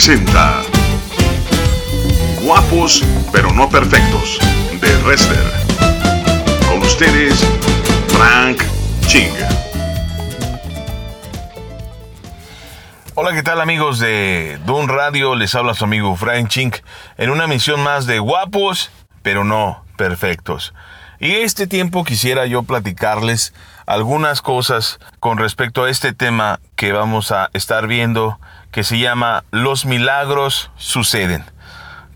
presenta Guapos pero no perfectos de Wrestler. Con ustedes, Frank Ching. Hola, ¿qué tal amigos de Dun Radio? Les habla su amigo Frank Ching en una misión más de Guapos pero no perfectos. Y este tiempo quisiera yo platicarles algunas cosas con respecto a este tema que vamos a estar viendo que se llama Los milagros suceden.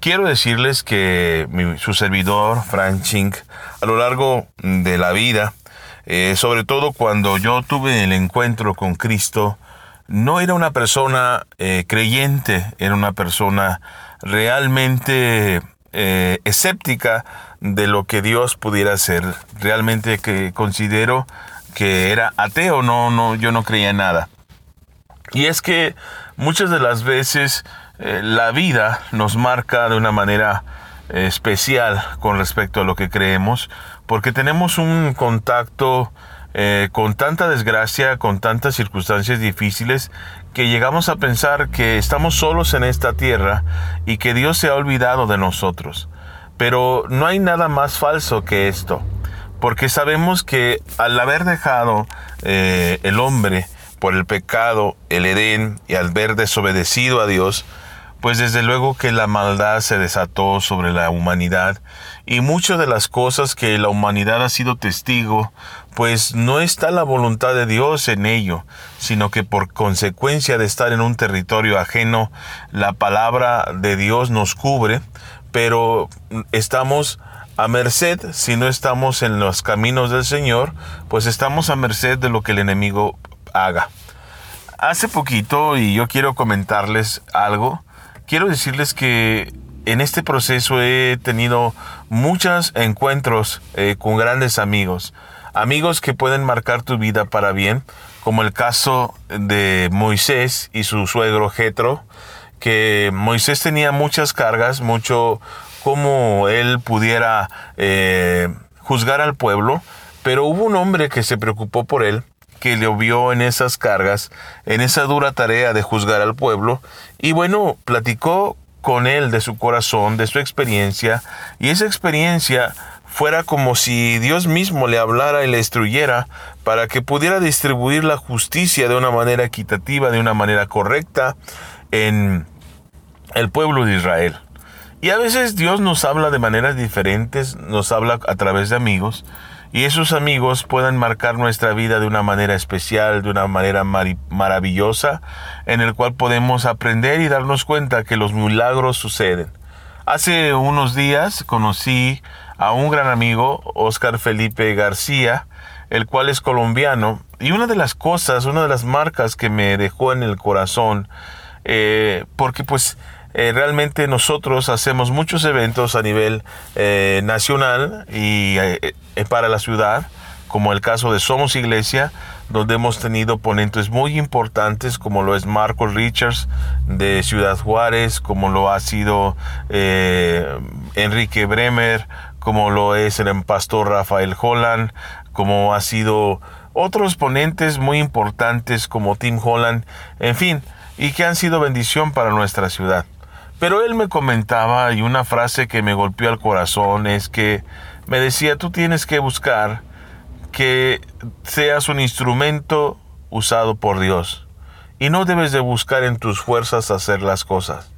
Quiero decirles que su servidor, Frank Chink, a lo largo de la vida, eh, sobre todo cuando yo tuve el encuentro con Cristo, no era una persona eh, creyente, era una persona realmente eh, escéptica de lo que Dios pudiera hacer. Realmente que considero que era ateo, no, no, yo no creía en nada. Y es que muchas de las veces eh, la vida nos marca de una manera eh, especial con respecto a lo que creemos, porque tenemos un contacto eh, con tanta desgracia, con tantas circunstancias difíciles, que llegamos a pensar que estamos solos en esta tierra y que Dios se ha olvidado de nosotros. Pero no hay nada más falso que esto, porque sabemos que al haber dejado el hombre por el pecado, el Edén y al ver desobedecido a Dios, pues desde luego que la maldad se desató sobre la humanidad. Y muchas de las cosas que la humanidad ha sido testigo, pues no está la voluntad de Dios en ello, sino que por consecuencia de estar en un territorio ajeno, la palabra de Dios nos cubre, pero estamos a merced, si no estamos en los caminos del Señor, pues estamos a merced de lo que el enemigo haga. Hace poquito, y yo quiero comentarles algo, quiero decirles que en este proceso he tenido muchos encuentros eh, con grandes amigos, amigos que pueden marcar tu vida para bien, como el caso de Moisés y su suegro Jetro, que Moisés tenía muchas cargas, mucho como él pudiera eh, juzgar al pueblo, pero hubo un hombre que se preocupó por él que le vio en esas cargas, en esa dura tarea de juzgar al pueblo, y bueno, platicó con él de su corazón, de su experiencia, y esa experiencia fuera como si Dios mismo le hablara y le instruyera para que pudiera distribuir la justicia de una manera equitativa, de una manera correcta en el pueblo de Israel. Y a veces Dios nos habla de maneras diferentes, nos habla a través de amigos, y esos amigos puedan marcar nuestra vida de una manera especial, de una manera maravillosa, en el cual podemos aprender y darnos cuenta que los milagros suceden. Hace unos días conocí a un gran amigo, Oscar Felipe García, el cual es colombiano, y una de las cosas, una de las marcas que me dejó en el corazón, eh, porque pues eh, realmente nosotros hacemos muchos eventos a nivel eh, nacional y eh, para la ciudad, como el caso de Somos Iglesia, donde hemos tenido ponentes muy importantes, como lo es Marcos Richards de Ciudad Juárez, como lo ha sido Enrique Bremer, como lo es el pastor Rafael Holland, como ha sido otros ponentes muy importantes como Tim Holland, en fin, y que han sido bendición para nuestra ciudad. Pero él me comentaba y una frase que me golpeó al corazón es que me decía, tú tienes que buscar que seas un instrumento usado por Dios. Y no debes de buscar en tus fuerzas hacer las cosas.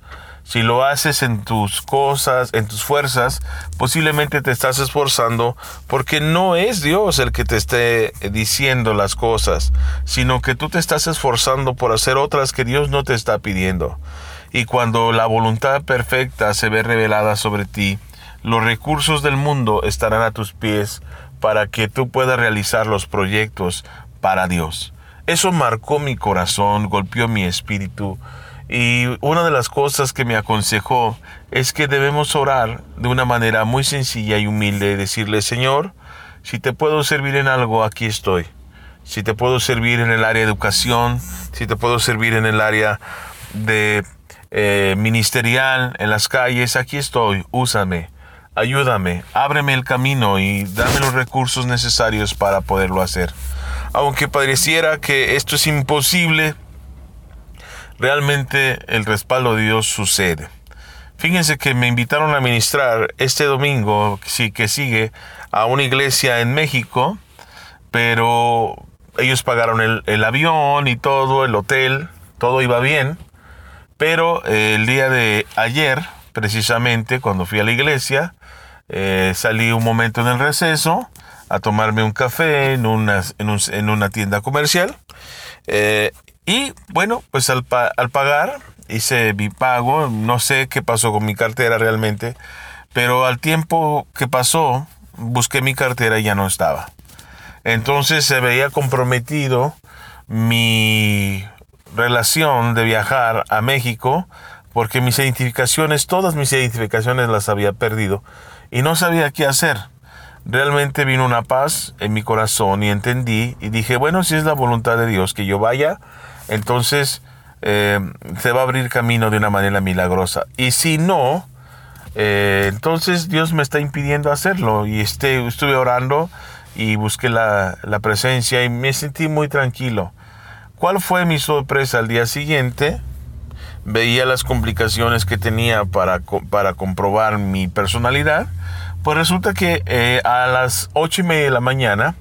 Si lo haces en tus cosas, en tus fuerzas, posiblemente te estás esforzando porque no es Dios el que te esté diciendo las cosas, sino que tú te estás esforzando por hacer otras que Dios no te está pidiendo. Y cuando la voluntad perfecta se ve revelada sobre ti, los recursos del mundo estarán a tus pies para que tú puedas realizar los proyectos para Dios. Eso marcó mi corazón, golpeó mi espíritu y una de las cosas que me aconsejó es que debemos orar de una manera muy sencilla y humilde y decirle, Señor, si te puedo servir en algo, aquí estoy. Si te puedo servir en el área de educación, si te puedo servir en el área de eh, ministerial en las calles, aquí estoy, úsame, ayúdame, ábreme el camino y dame los recursos necesarios para poderlo hacer. Aunque pareciera que esto es imposible, realmente el respaldo de Dios sucede. Fíjense que me invitaron a ministrar este domingo, sí, que sigue, a una iglesia en México, pero ellos pagaron el, avión y todo, el hotel, todo iba bien. Pero eh, el día de ayer, precisamente cuando fui a la iglesia, eh, salí un momento en el receso a tomarme un café en una, en, una tienda comercial. Eh, y bueno, pues al, al pagar hice mi pago, no sé qué pasó con mi cartera realmente, pero al tiempo que pasó, busqué mi cartera y ya no estaba. Entonces se veía comprometido mi relación de viajar a México porque mis identificaciones, todas mis identificaciones las había perdido y no sabía qué hacer. Realmente vino una paz en mi corazón y entendí y dije, bueno, si es la voluntad de Dios que yo vaya, entonces eh, se va a abrir camino de una manera milagrosa. Y si no, eh, entonces Dios me está impidiendo hacerlo. Y este, estuve orando y busqué la, presencia y me sentí muy tranquilo. ¿Cuál fue mi sorpresa al día siguiente? Veía las complicaciones que tenía para, para comprobar mi personalidad. Pues resulta que eh, a las ocho y media de la mañana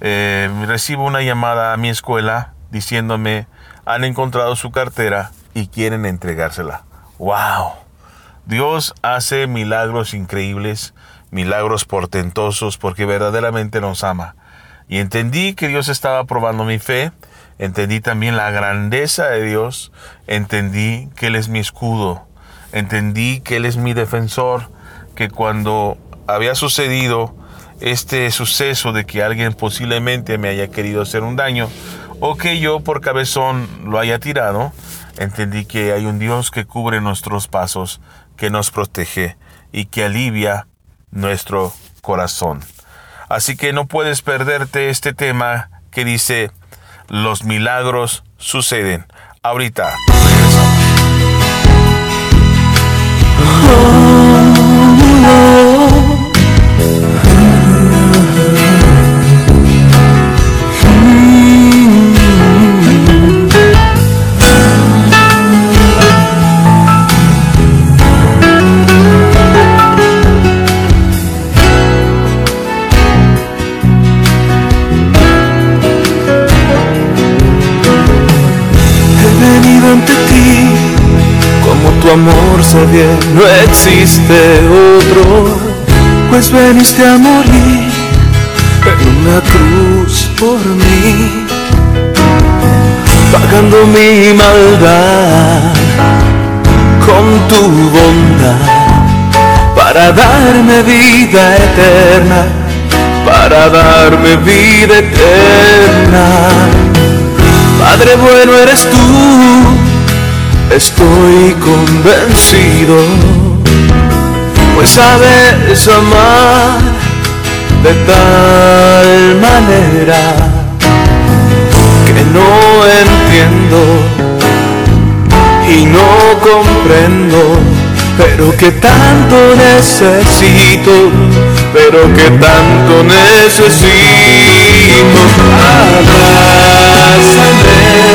recibo una llamada a mi escuela diciéndome han encontrado su cartera y quieren entregársela. ¡Wow! Dios hace milagros increíbles, milagros portentosos, porque verdaderamente nos ama. Y entendí que Dios estaba probando mi fe, entendí también la grandeza de Dios, entendí que Él es mi escudo, entendí que Él es mi defensor, que cuando había sucedido este suceso de que alguien posiblemente me haya querido hacer un daño, o que yo por cabezón lo haya tirado, entendí que hay un Dios que cubre nuestros pasos, que nos protege y que alivia nuestro corazón. Así que no puedes perderte este tema que dice, los milagros suceden. Ahorita amor se viene, no existe otro, pues veniste a morir en una cruz por mí, pagando mi maldad con tu bondad, para darme vida eterna, para darme vida eterna. Padre bueno eres tú estoy convencido, pues sabes amar de tal manera que no entiendo y no comprendo, pero que tanto necesito, pero que tanto necesito. saber.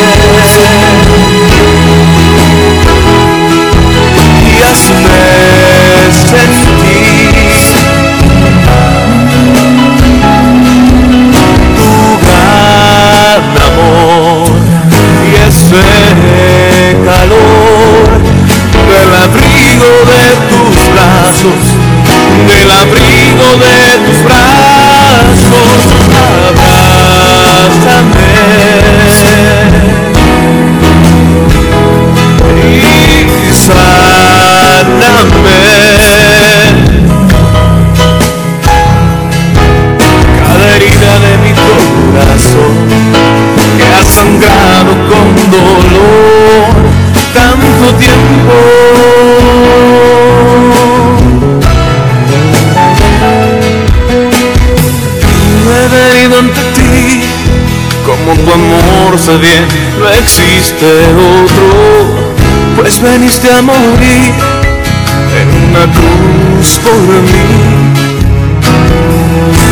Bien, no existe otro, pues veniste a morir en una cruz por mí,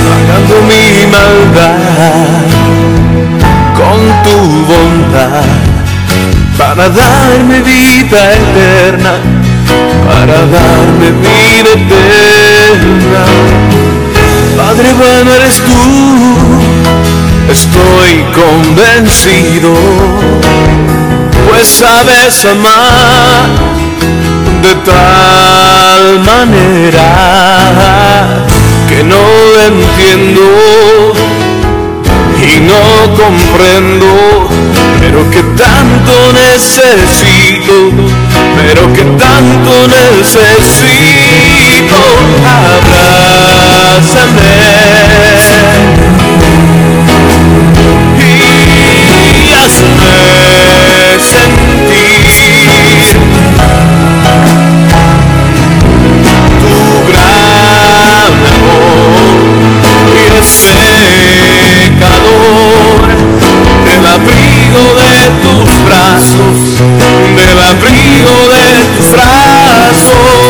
pagando mi maldad con tu bondad para darme vida eterna, para darme vida eterna. Padre bueno eres tú, estoy convencido, pues sabes amar de tal manera que no entiendo y no comprendo, pero que tanto necesito, pero que tanto necesito, abrázame sentir. Tu gran amor y ese calor del abrigo de tus brazos, del abrigo de tus brazos,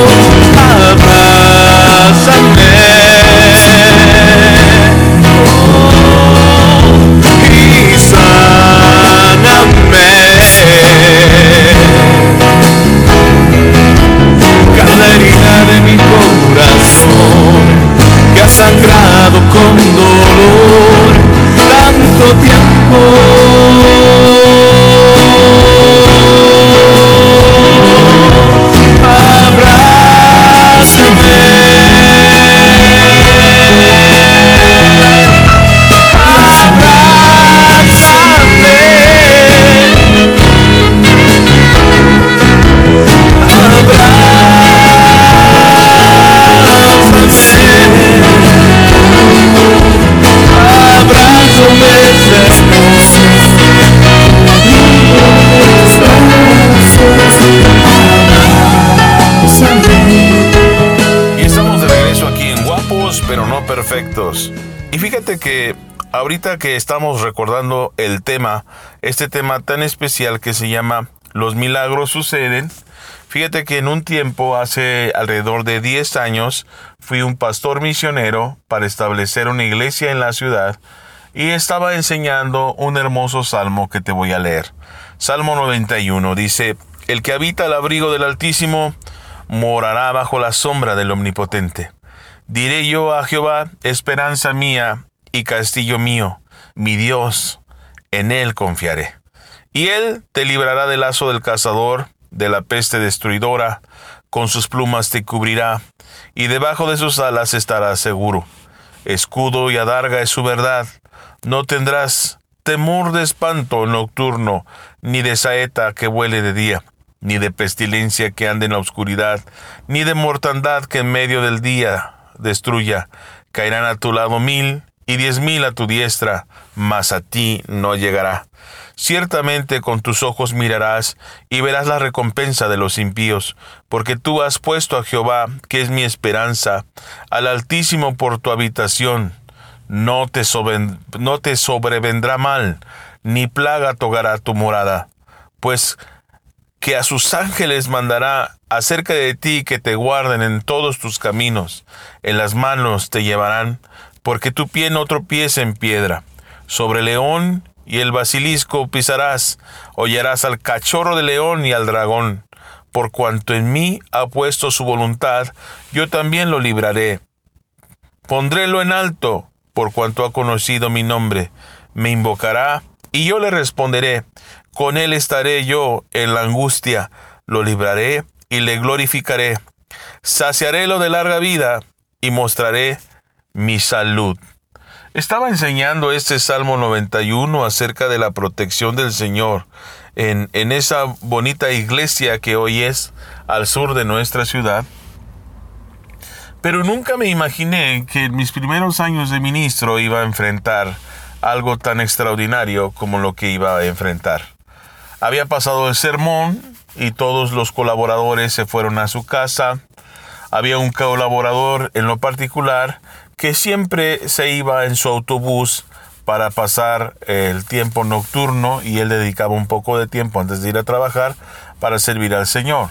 que estamos recordando el tema, este tema tan especial que se llama Los milagros suceden, fíjate que en un tiempo, hace alrededor de 10 años, fui un pastor misionero para establecer una iglesia en la ciudad y estaba enseñando un hermoso salmo que te voy a leer. Salmo 91 dice, El que habita al abrigo del Altísimo morará bajo la sombra del Omnipotente. Diré yo a Jehová, esperanza mía y castillo mío, mi Dios, en él confiaré. Y él te librará del lazo del cazador, de la peste destruidora, con sus plumas te cubrirá, y debajo de sus alas estarás seguro. Escudo y adarga es su verdad. No tendrás temor de espanto nocturno, ni de saeta que vuele de día, ni de pestilencia que ande en la oscuridad, ni de mortandad que en medio del día destruya. Caerán a tu lado mil y diez mil a tu diestra, mas a ti no llegará. Ciertamente con tus ojos mirarás y verás la recompensa de los impíos, porque tú has puesto a Jehová, que es mi esperanza, al Altísimo por tu habitación. No te, no te sobrevendrá mal, ni plaga tocará tu morada, pues que a sus ángeles mandará acerca de ti que te guarden en todos tus caminos, en las manos te llevarán, porque tu pie no tropiece en piedra. Sobre león y el basilisco pisarás, hollarás al cachorro de león y al dragón. Por cuanto en mí ha puesto su voluntad, yo también lo libraré. Pondrélo en alto, por cuanto ha conocido mi nombre. Me invocará, y yo le responderé. Con él estaré yo en la angustia. Lo libraré y le glorificaré. Saciaré lo de larga vida y mostraré mi salud. Estaba enseñando este Salmo 91 acerca de la protección del Señor en, en esa bonita iglesia que hoy es al sur de nuestra ciudad. Pero nunca me imaginé que en mis primeros años de ministro iba a enfrentar algo tan extraordinario como lo que iba a enfrentar. Había pasado el sermón y todos los colaboradores se fueron a su casa. Había un colaborador en lo particular que siempre se iba en su autobús para pasar el tiempo nocturno y él dedicaba un poco de tiempo antes de ir a trabajar para servir al Señor.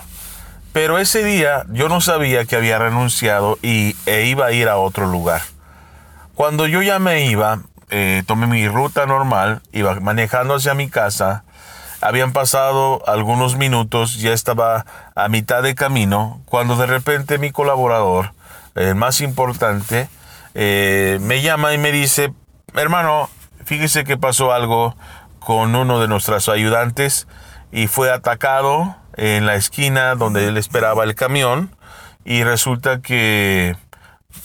Pero ese día yo no sabía que había renunciado y, e iba a ir a otro lugar. Cuando yo ya me iba, eh, tomé mi ruta normal, iba manejando hacia mi casa Habían pasado algunos minutos, ya estaba a mitad de camino, cuando de repente mi colaborador, el más importante, eh, me llama y me dice, hermano, fíjese que pasó algo con uno de nuestros ayudantes y fue atacado en la esquina donde él esperaba el camión y resulta que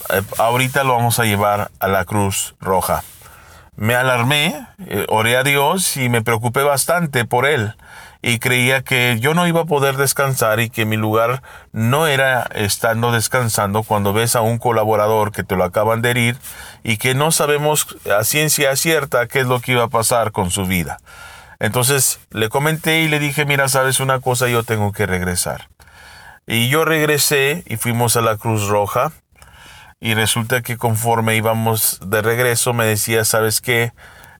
eh, ahorita lo vamos a llevar a la Cruz Roja. Me alarmé, eh, oré a Dios y me preocupé bastante por él y creía que yo no iba a poder descansar y que mi lugar no era estando descansando cuando ves a un colaborador que te lo acaban de herir y que no sabemos a ciencia cierta qué es lo que iba a pasar con su vida. Entonces le comenté y le dije, mira, sabes una cosa, yo tengo que regresar. Y yo regresé y fuimos a la Cruz Roja y resulta que conforme íbamos de regreso me decía, ¿sabes qué?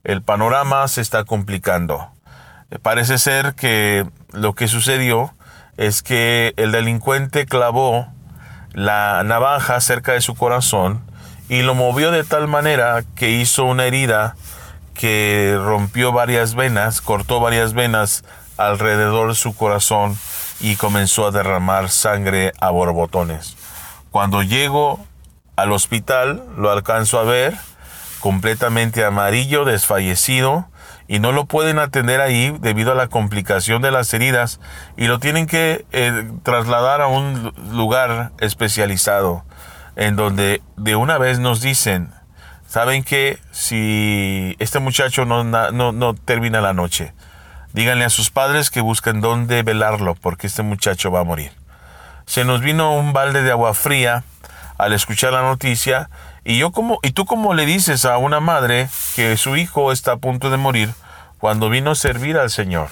El panorama se está complicando. Parece ser que lo que sucedió es que el delincuente clavó la navaja cerca de su corazón y lo movió de tal manera que hizo una herida que rompió varias venas, cortó varias venas alrededor de su corazón y comenzó a derramar sangre a borbotones. Cuando llego al hospital, lo alcanzo a ver completamente amarillo, desfallecido, y no lo pueden atender ahí debido a la complicación de las heridas y lo tienen que eh, trasladar a un lugar especializado en donde de una vez nos dicen, saben que si este muchacho no, no, no termina la noche, díganle a sus padres que busquen dónde velarlo porque este muchacho va a morir. Se nos vino un balde de agua fría al escuchar la noticia y yo como y tú como le dices a una madre que su hijo está a punto de morir cuando vino a servir al Señor.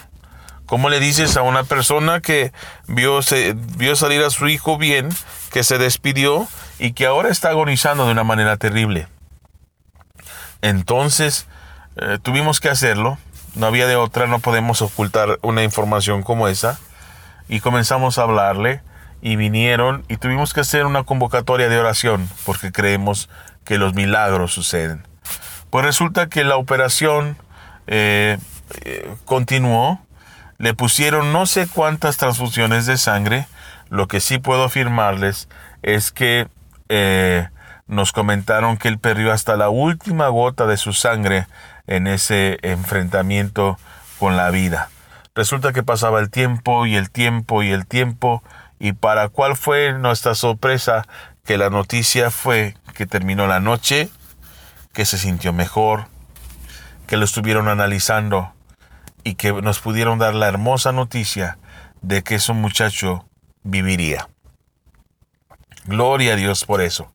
¿Cómo le dices a una persona que vio, vio salir a su hijo bien, que se despidió y que ahora está agonizando de una manera terrible? Entonces, eh, tuvimos que hacerlo. No había de otra, no podemos ocultar una información como esa. Y comenzamos a hablarle y vinieron y tuvimos que hacer una convocatoria de oración porque creemos que los milagros suceden. Pues resulta que la operación eh, eh, continuó, le pusieron no sé cuántas transfusiones de sangre, lo que sí puedo afirmarles es que eh, nos comentaron que él perdió hasta la última gota de su sangre en ese enfrentamiento con la vida. Resulta que pasaba el tiempo y el tiempo y el tiempo y para cuál fue nuestra sorpresa que la noticia fue que terminó la noche, que se sintió mejor, que lo estuvieron analizando y que nos pudieron dar la hermosa noticia de que ese muchacho viviría. Gloria a Dios por eso,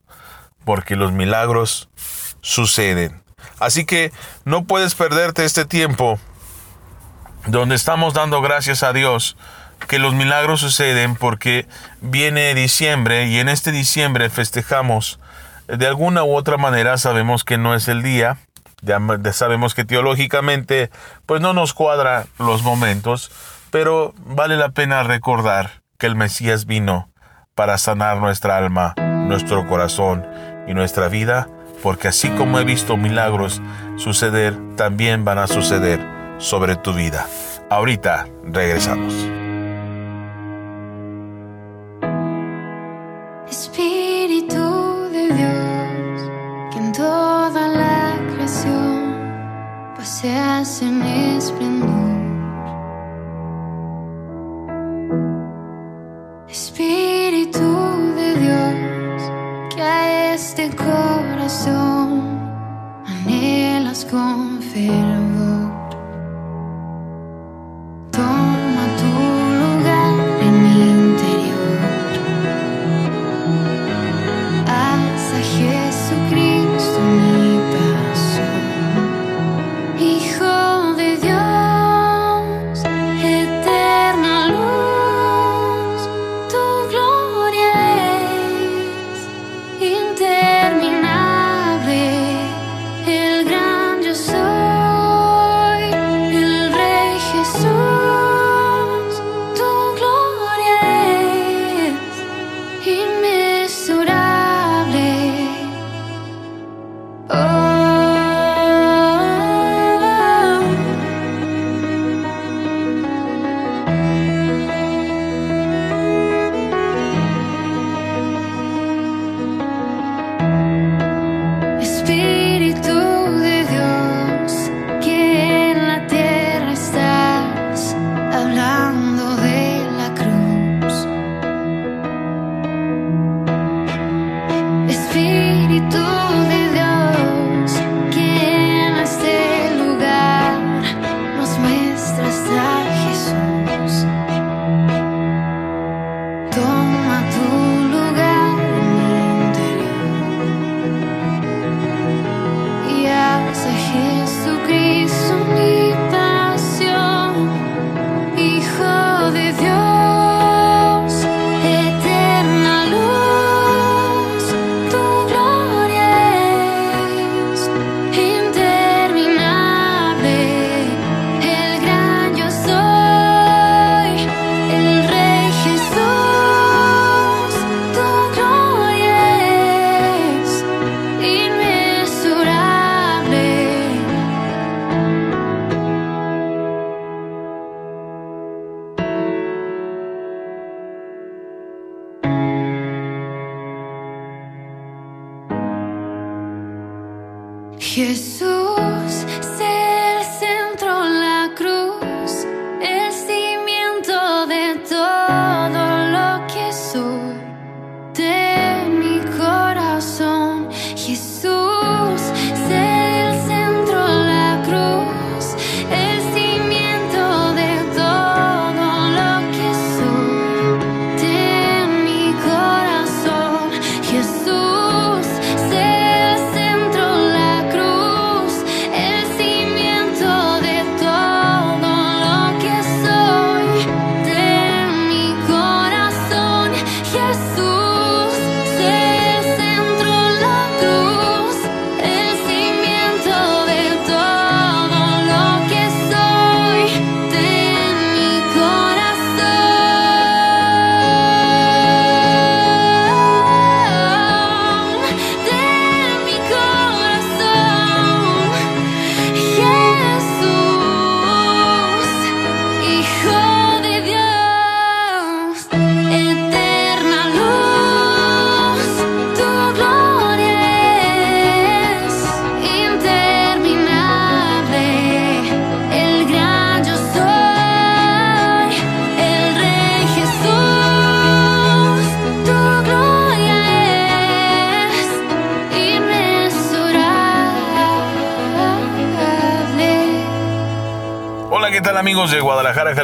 porque los milagros suceden. Así que no puedes perderte este tiempo donde estamos dando gracias a Dios que los milagros suceden porque viene diciembre y en este diciembre festejamos de alguna u otra manera sabemos que no es el día ya sabemos que teológicamente pues no nos cuadra los momentos pero vale la pena recordar que el Mesías vino para sanar nuestra alma nuestro corazón y nuestra vida porque así como he visto milagros suceder también van a suceder sobre tu vida. Ahorita regresamos se hacen esplendor.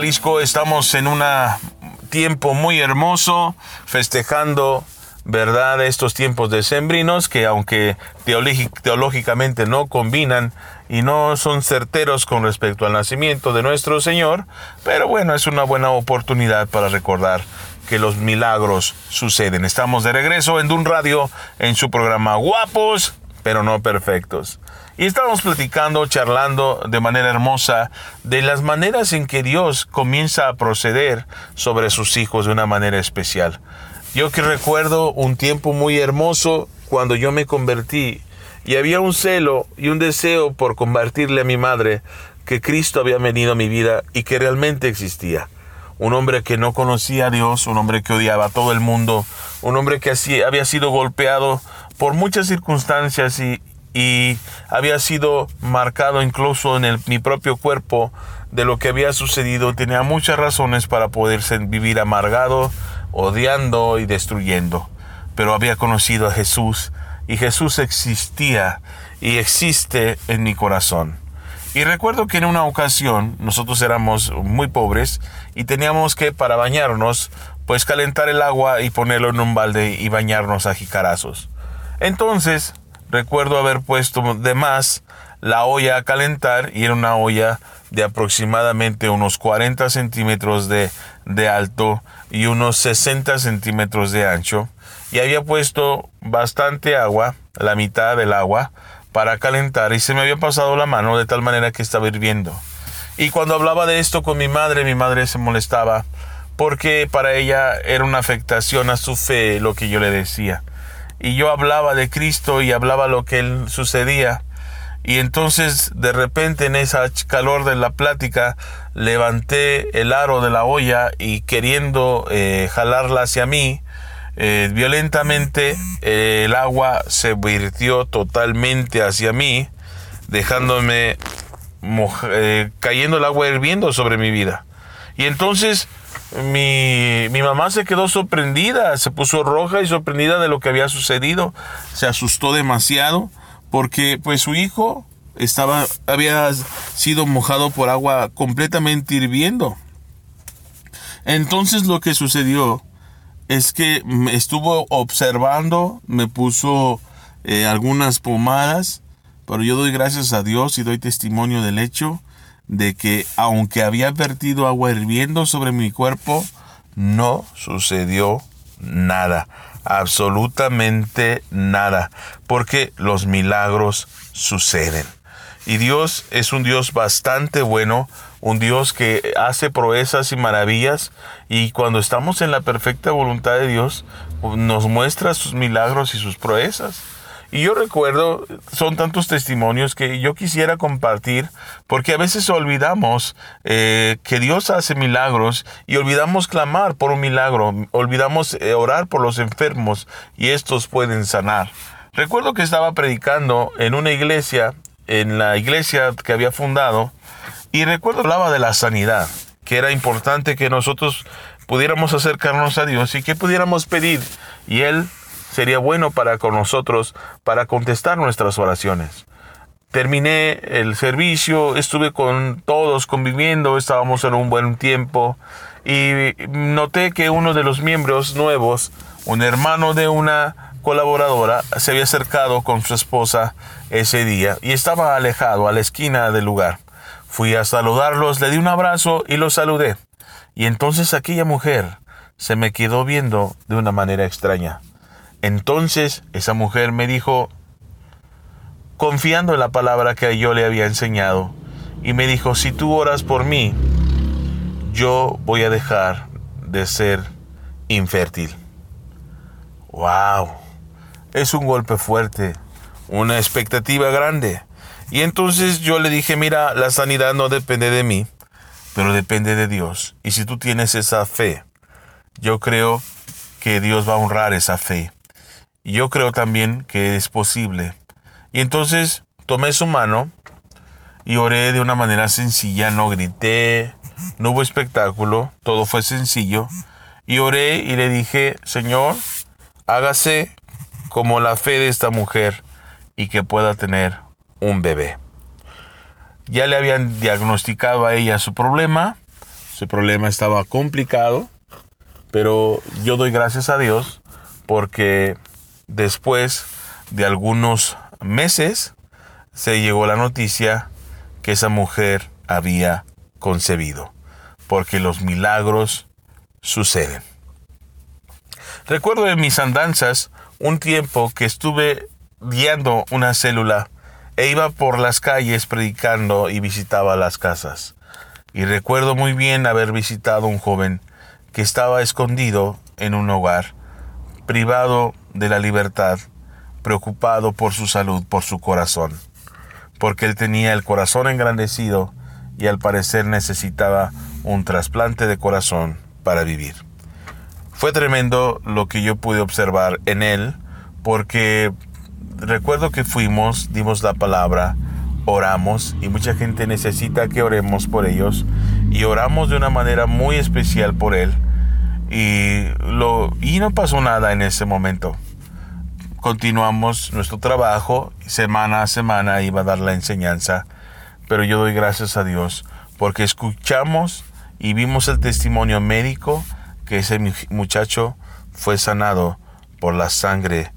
Estamos en un tiempo muy hermoso, festejando, ¿verdad? Estos tiempos decembrinos que aunque teológicamente no combinan y no son certeros con respecto al nacimiento de nuestro Señor, pero bueno, es una buena oportunidad para recordar que los milagros suceden. Estamos de regreso en Dun Radio en su programa Guapos, pero no perfectos. Y estamos platicando, charlando de manera hermosa de las maneras en que Dios comienza a proceder sobre sus hijos de una manera especial. Yo que recuerdo un tiempo muy hermoso cuando yo me convertí y había un celo y un deseo por compartirle a mi madre que Cristo había venido a mi vida y que realmente existía. Un hombre que no conocía a Dios, un hombre que odiaba a todo el mundo, un hombre que así había sido golpeado por muchas circunstancias y, había sido marcado incluso en mi propio cuerpo de lo que había sucedido, tenía muchas razones para poderse vivir amargado, odiando y destruyendo. Pero había conocido a Jesús y Jesús existía y existe en mi corazón. Y recuerdo que en una ocasión nosotros éramos muy pobres y teníamos que para bañarnos pues calentar el agua y ponerlo en un balde y bañarnos a jicarazos. Entonces recuerdo haber puesto de más la olla a calentar y era una olla de aproximadamente unos 40 centímetros de, de alto y unos 60 centímetros de ancho y había puesto bastante agua, la mitad del agua, para calentar y se me había pasado la mano de tal manera que estaba hirviendo. Y cuando hablaba de esto con mi madre, mi madre se molestaba porque para ella era una afectación a su fe lo que yo le decía y yo hablaba de Cristo y hablaba lo que él sucedía. Y entonces de repente en esa calor de la plática levanté el aro de la olla y queriendo eh, jalarla hacia mí, eh, violentamente eh, el agua se virtió totalmente hacia mí, dejándome cayendo el agua hirviendo sobre mi vida. Y entonces mi, mi, mamá se quedó sorprendida, se puso roja y sorprendida de lo que había sucedido. Se asustó demasiado porque pues su hijo estaba, había sido mojado por agua completamente hirviendo. Entonces lo que sucedió es que estuvo observando, me puso eh, algunas pomadas, pero yo doy gracias a Dios y doy testimonio del hecho de que aunque había vertido agua hirviendo sobre mi cuerpo, no sucedió nada, absolutamente nada, porque los milagros suceden. Y Dios es un Dios bastante bueno, un Dios que hace proezas y maravillas, y cuando estamos en la perfecta voluntad de Dios, nos muestra sus milagros y sus proezas. Y yo recuerdo, son tantos testimonios que yo quisiera compartir, porque a veces olvidamos eh, que Dios hace milagros y olvidamos clamar por un milagro, olvidamos eh, orar por los enfermos y estos pueden sanar. Recuerdo que estaba predicando en una iglesia, en la iglesia que había fundado, y recuerdo hablaba de la sanidad, que era importante que nosotros pudiéramos acercarnos a Dios y que pudiéramos pedir. Y Él sería bueno para con nosotros para contestar nuestras oraciones. Terminé el servicio, estuve con todos conviviendo, estábamos en un buen tiempo y noté que uno de los miembros nuevos, un hermano de una colaboradora, se había acercado con su esposa ese día y estaba alejado a la esquina del lugar. Fui a saludarlos, le di un abrazo y los saludé. Y entonces aquella mujer se me quedó viendo de una manera extraña. Entonces esa mujer me dijo, confiando en la palabra que yo le había enseñado, y me dijo, si tú oras por mí, yo voy a dejar de ser infértil. ¡Wow! Es un golpe fuerte, una expectativa grande. Y entonces yo le dije, mira, la sanidad no depende de mí, pero depende de Dios. Y si tú tienes esa fe, yo creo que Dios va a honrar esa fe yo creo también que es posible. Y entonces tomé su mano y oré de una manera sencilla, no grité, no hubo espectáculo, todo fue sencillo. Y oré y le dije, Señor, hágase como la fe de esta mujer y que pueda tener un bebé. Ya le habían diagnosticado a ella su problema. Su problema estaba complicado. Pero yo doy gracias a Dios porque después de algunos meses se llegó la noticia que esa mujer había concebido. Porque los milagros suceden. Recuerdo en mis andanzas un tiempo que estuve guiando una célula e iba por las calles predicando y visitaba las casas. Y recuerdo muy bien haber visitado un joven que estaba escondido en un hogar, privado de la libertad, preocupado por su salud, por su corazón, porque él tenía el corazón engrandecido y al parecer necesitaba un trasplante de corazón para vivir. Fue tremendo lo que yo pude observar en él, porque recuerdo que fuimos, dimos la palabra, oramos y mucha gente necesita que oremos por ellos y oramos de una manera muy especial por él y lo y no pasó nada en ese momento. Continuamos nuestro trabajo, semana a semana iba a dar la enseñanza, pero yo doy gracias a Dios porque escuchamos y vimos el testimonio médico que ese muchacho fue sanado por la sangre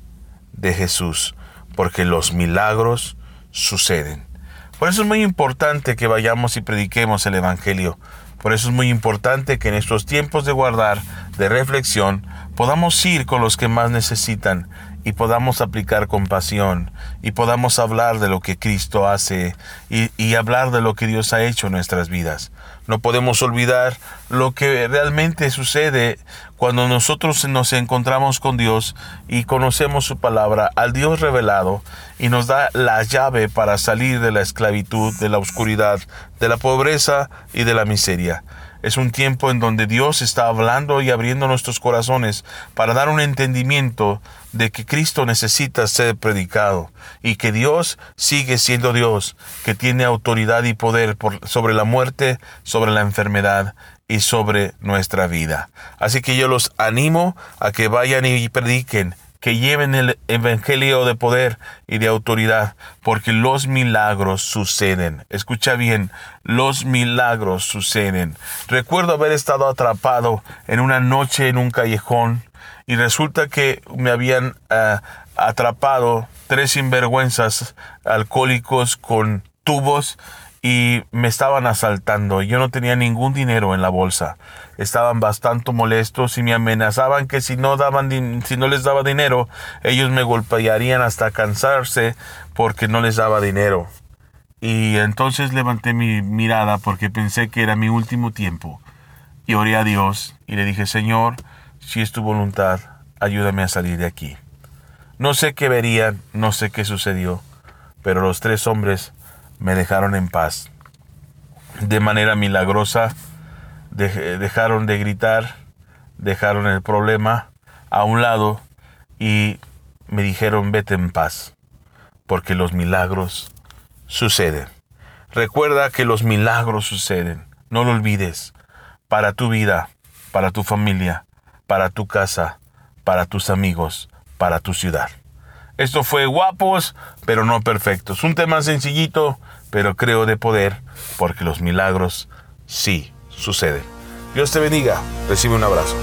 de Jesús, porque los milagros suceden. Por eso es muy importante que vayamos y prediquemos el Evangelio. Por eso es muy importante que en estos tiempos de guardar, de reflexión, podamos ir con los que más necesitan y podamos aplicar compasión y podamos hablar de lo que Cristo hace y, y, hablar de lo que Dios ha hecho en nuestras vidas. No podemos olvidar lo que realmente sucede cuando nosotros nos encontramos con Dios y conocemos su palabra, al Dios revelado, y nos da la llave para salir de la esclavitud, de la oscuridad, de la pobreza y de la miseria. Es un tiempo en donde Dios está hablando y abriendo nuestros corazones para dar un entendimiento de que Cristo necesita ser predicado y que Dios sigue siendo Dios, que tiene autoridad y poder sobre la muerte, sobre la enfermedad y sobre nuestra vida. Así que yo los animo a que vayan y prediquen que lleven el evangelio de poder y de autoridad, porque los milagros suceden. Escucha bien, los milagros suceden. Recuerdo haber estado atrapado en una noche en un callejón y resulta que me habían ah, atrapado tres sinvergüenzas alcohólicos con tubos y me estaban asaltando. Yo no tenía ningún dinero en la bolsa. Estaban bastante molestos y me amenazaban que si no daban si no les daba dinero, ellos me golpearían hasta cansarse porque no les daba dinero. Y entonces levanté mi mirada porque pensé que era mi último tiempo. Y oré a Dios y le dije, Señor, si es tu voluntad, ayúdame a salir de aquí. No sé qué verían, no sé qué sucedió, pero los tres hombres me dejaron en paz. De manera milagrosa, dejaron de gritar, dejaron el problema a un lado y me dijeron vete en paz, porque los milagros suceden. Recuerda que los milagros suceden, no lo olvides, para tu vida, para tu familia, para tu casa, para tus amigos, para tu ciudad. Esto fue guapos, pero no perfectos. Un tema sencillito, pero creo de poder, porque los milagros sí suceden. Dios te bendiga. Recibe un abrazo.